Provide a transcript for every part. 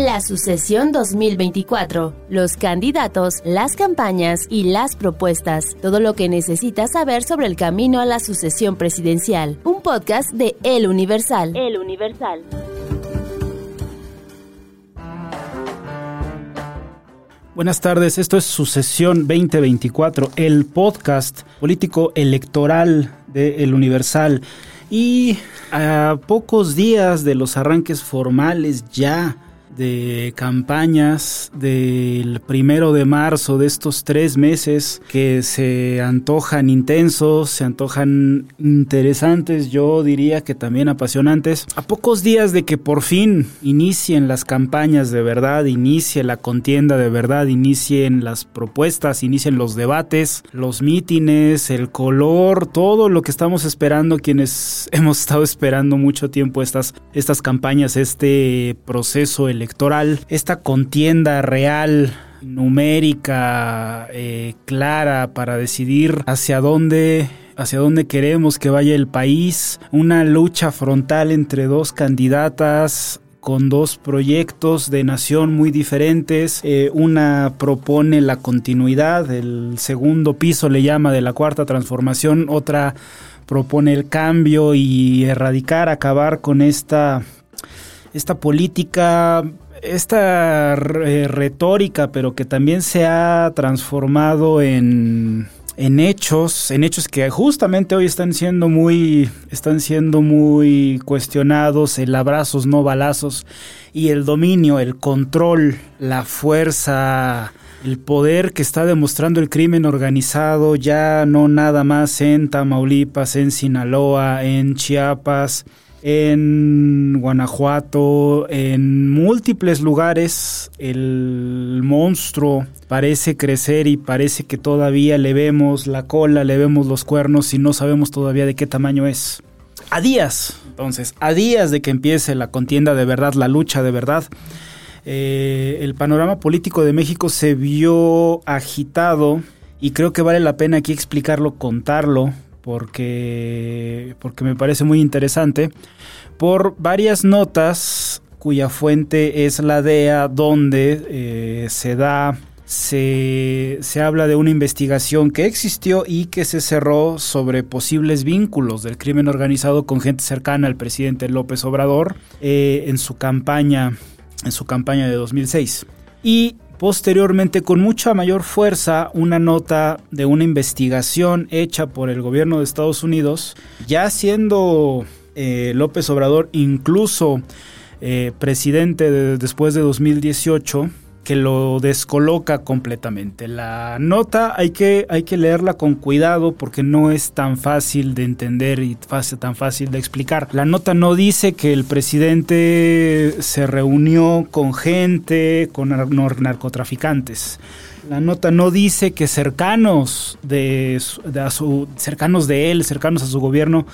La sucesión 2024. Los candidatos, las campañas y las propuestas. Todo lo que necesitas saber sobre el camino a la sucesión presidencial. Un podcast de El Universal. El Universal. Buenas tardes, esto es Sucesión 2024, el podcast político electoral de El Universal. Y a pocos días de los arranques formales ya de campañas del primero de marzo de estos tres meses que se antojan intensos, se antojan interesantes, yo diría que también apasionantes. A pocos días de que por fin inicien las campañas de verdad, inicie la contienda de verdad, inicien las propuestas, inicien los debates, los mítines, el color, todo lo que estamos esperando quienes hemos estado esperando mucho tiempo estas, estas campañas, este proceso electoral electoral, esta contienda real numérica eh, clara para decidir hacia dónde hacia dónde queremos que vaya el país, una lucha frontal entre dos candidatas con dos proyectos de nación muy diferentes. Eh, una propone la continuidad, el segundo piso le llama de la cuarta transformación, otra propone el cambio y erradicar, acabar con esta esta política, esta retórica, pero que también se ha transformado en, en hechos, en hechos que justamente hoy están siendo muy, están siendo muy cuestionados, el abrazos no balazos y el dominio, el control, la fuerza, el poder que está demostrando el crimen organizado ya no nada más en Tamaulipas, en Sinaloa, en Chiapas, en Guanajuato, en múltiples lugares, el monstruo parece crecer y parece que todavía le vemos la cola, le vemos los cuernos y no sabemos todavía de qué tamaño es. A días, entonces, a días de que empiece la contienda de verdad, la lucha de verdad, eh, el panorama político de México se vio agitado y creo que vale la pena aquí explicarlo, contarlo, porque, porque me parece muy interesante, por varias notas cuya fuente es la DEA, donde eh, se da, se, se, habla de una investigación que existió y que se cerró sobre posibles vínculos del crimen organizado con gente cercana al presidente López Obrador eh, en su campaña, en su campaña de 2006. Y Posteriormente, con mucha mayor fuerza, una nota de una investigación hecha por el gobierno de Estados Unidos, ya siendo eh, López Obrador incluso eh, presidente después de 2018, lo descoloca completamente. La nota hay que, hay que leerla con cuidado porque no es tan fácil de entender y tan fácil de explicar. La nota no dice que el presidente se reunió con gente, con narcotraficantes. La nota no dice que cercanos de, cercanos de él, cercanos a su gobierno,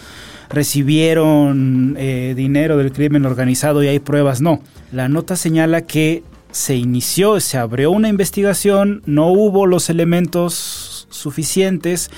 recibieron eh, dinero del crimen organizado y hay pruebas. No. La nota señala que se inició, se abrió una investigación, no hubo los elementos suficientes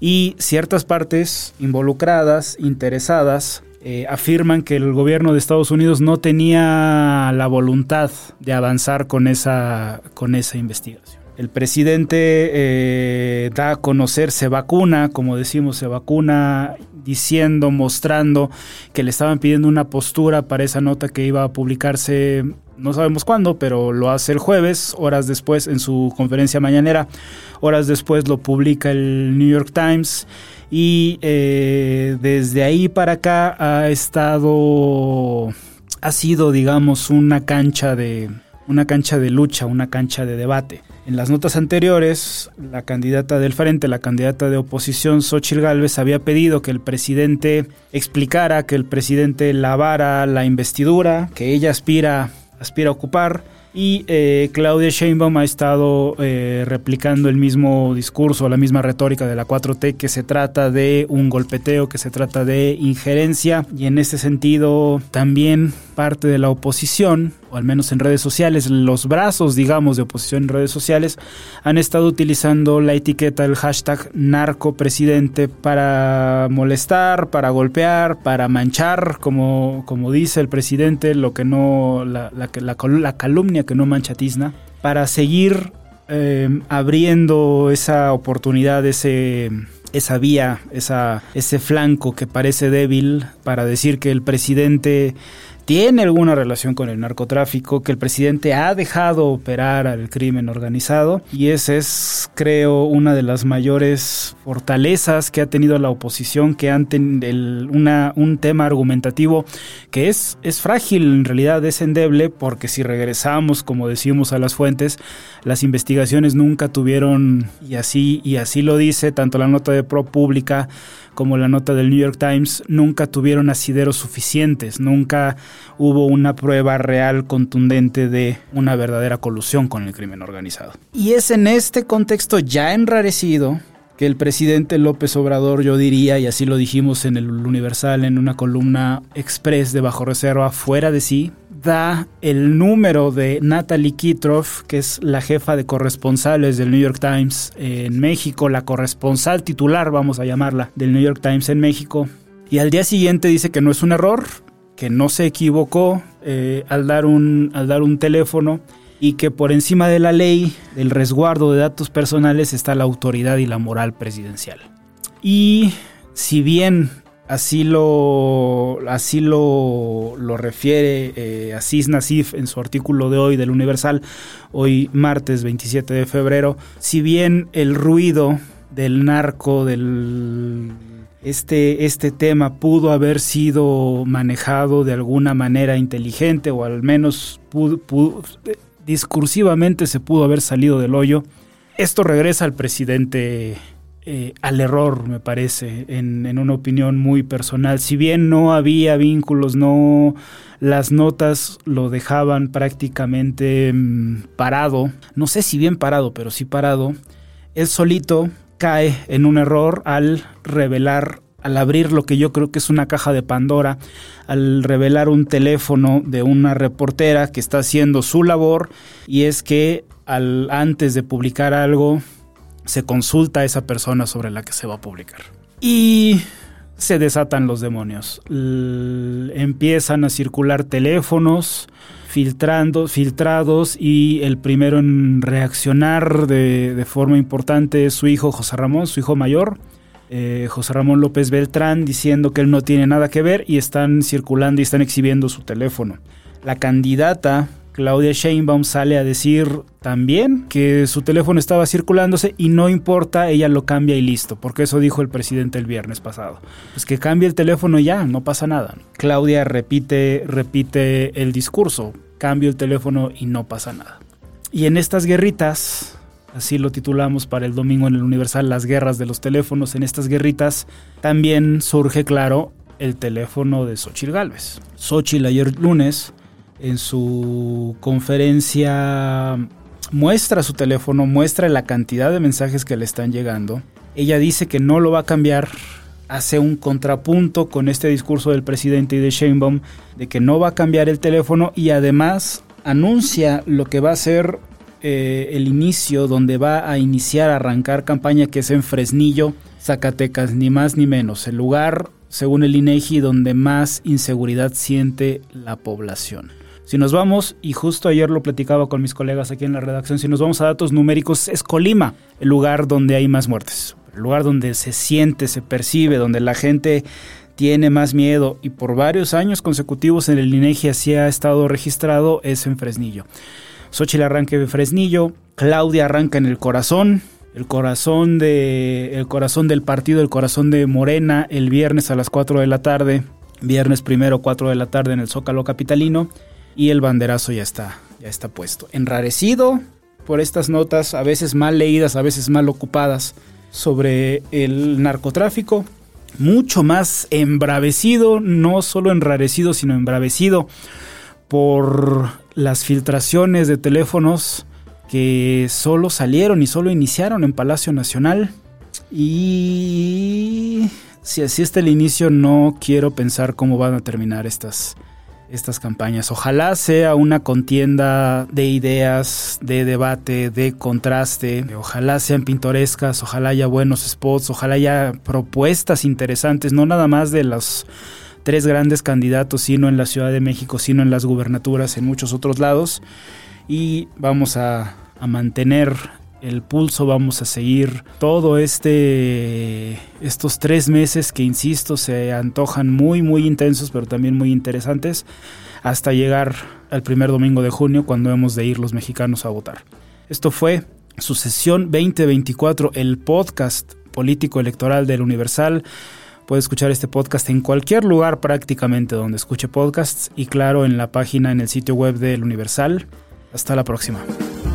y ciertas partes involucradas, interesadas, eh, afirman que el gobierno de Estados Unidos no tenía la voluntad de avanzar con esa, con esa investigación. El presidente eh, da a conocer, se vacuna, como decimos, se vacuna diciendo, mostrando que le estaban pidiendo una postura para esa nota que iba a publicarse no sabemos cuándo, pero lo hace el jueves, horas después en su conferencia mañanera, horas después lo publica el New York Times y eh, desde ahí para acá ha estado, ha sido digamos una cancha de, una cancha de lucha, una cancha de debate. En las notas anteriores, la candidata del frente, la candidata de oposición, Xochitl Gálvez, había pedido que el presidente explicara, que el presidente lavara la investidura que ella aspira, aspira a ocupar y eh, Claudia Sheinbaum ha estado eh, replicando el mismo discurso, la misma retórica de la 4T, que se trata de un golpeteo, que se trata de injerencia. Y en ese sentido, también parte de la oposición, o al menos en redes sociales, los brazos, digamos, de oposición en redes sociales, han estado utilizando la etiqueta, el hashtag narcopresidente para molestar, para golpear, para manchar, como, como dice el presidente, lo que no, la, la, calumnia que no mancha tizna, para seguir eh, abriendo esa oportunidad, ese esa vía, esa, ese flanco que parece débil para decir que el presidente tiene alguna relación con el narcotráfico, que el presidente ha dejado operar al crimen organizado y ese es, creo, una de las mayores fortalezas que ha tenido la oposición, que han tenido una, un tema argumentativo que es, es frágil, en realidad es endeble, porque si regresamos, como decimos, a las fuentes, las investigaciones nunca tuvieron, y así, y así lo dice tanto la nota de ProPublica como la nota del New York Times, nunca tuvieron asideros suficientes, nunca hubo una prueba real contundente de una verdadera colusión con el crimen organizado. Y es en este contexto ya enrarecido que el presidente López Obrador, yo diría, y así lo dijimos en el Universal, en una columna express de bajo reserva, fuera de sí, da el número de Natalie Kitroff, que es la jefa de corresponsales del New York Times en México, la corresponsal titular, vamos a llamarla, del New York Times en México. Y al día siguiente dice que no es un error, que no se equivocó eh, al, dar un, al dar un teléfono y que por encima de la ley, del resguardo de datos personales, está la autoridad y la moral presidencial. Y si bien Así lo, así lo, lo refiere eh, Asís Nasif en su artículo de hoy del Universal, hoy martes 27 de febrero. Si bien el ruido del narco, del este, este tema pudo haber sido manejado de alguna manera inteligente o al menos discursivamente se pudo haber salido del hoyo. Esto regresa al presidente eh, al error, me parece, en, una opinión muy personal. Si bien no había vínculos, no las notas lo dejaban prácticamente mm, parado, no sé si bien parado, pero sí parado, él solito cae en un error al revelar al abrir lo que yo creo que es una caja de Pandora, al revelar un teléfono de una reportera que está haciendo su labor y es que al antes de publicar algo se consulta a esa persona sobre la que se va a publicar. Y se desatan los demonios. empiezan a circular teléfonos filtrando, filtrados y el primero en reaccionar de, forma importante es su hijo José Ramón, su hijo mayor. Eh, José Ramón López Beltrán diciendo que él no tiene nada que ver y están circulando y están exhibiendo su teléfono. La candidata Claudia Sheinbaum sale a decir también que su teléfono estaba circulándose y no importa, ella lo cambia y listo, porque eso dijo el presidente el viernes pasado. Pues que cambie el teléfono ya, no pasa nada. Claudia repite, repite el discurso, cambio el teléfono y no pasa nada. Y en estas guerritas, así lo titulamos para el domingo en el Universal, las guerras de los teléfonos, en estas guerritas también surge claro el teléfono de Xochitl Galvez. Xochitl ayer lunes en su conferencia muestra su teléfono, muestra la cantidad de mensajes que le están llegando. Ella dice que no lo va a cambiar, hace un contrapunto con este discurso del presidente y de Sheinbaum de que no va a cambiar el teléfono y además anuncia lo que va a ser eh, el inicio, donde va a iniciar, a arrancar campaña que es en Fresnillo, Zacatecas, ni más ni menos, el lugar, según el INEGI, donde más inseguridad siente la población. Si nos vamos, y justo ayer lo platicaba con mis colegas aquí en la redacción, si nos vamos a datos numéricos, es Colima el lugar donde hay más muertes, lugar donde se siente, se percibe, donde la gente tiene más miedo y por varios años consecutivos en el INEGI así ha estado registrado es en Fresnillo. Xochitl arranca en Fresnillo, Claudia arranca en el corazón, el corazón de el corazón del partido, el corazón de Morena el viernes a las 4 de la tarde, viernes primero 4 de la tarde en el Zócalo capitalino y el banderazo ya está. ya está puesto. Enrarecido por estas notas, a veces mal leídas, a veces mal ocupadas, sobre el narcotráfico. Mucho más embravecido, no solo enrarecido, sino embravecido por las filtraciones de teléfonos que solo salieron y solo iniciaron en Palacio Nacional. Y si así está el inicio, no quiero pensar cómo van a terminar estas, estas campañas. Ojalá sea una contienda de ideas, de debate, de contraste. Ojalá sean pintorescas, ojalá haya buenos spots, ojalá haya propuestas interesantes, no nada más de los tres grandes candidatos, sino en la Ciudad de México, sino en las gubernaturas, en muchos otros lados. Y vamos a, a mantener el pulso, vamos a seguir todo este estos tres meses que insisto se antojan muy muy intensos pero también muy interesantes hasta llegar al primer domingo de junio cuando hemos de ir los mexicanos a votar. Esto fue Sucesión 2024, el podcast político electoral del Universal. Puede escuchar este podcast en cualquier lugar prácticamente donde escuche podcasts y claro en la página en el sitio web del Universal. Hasta la próxima.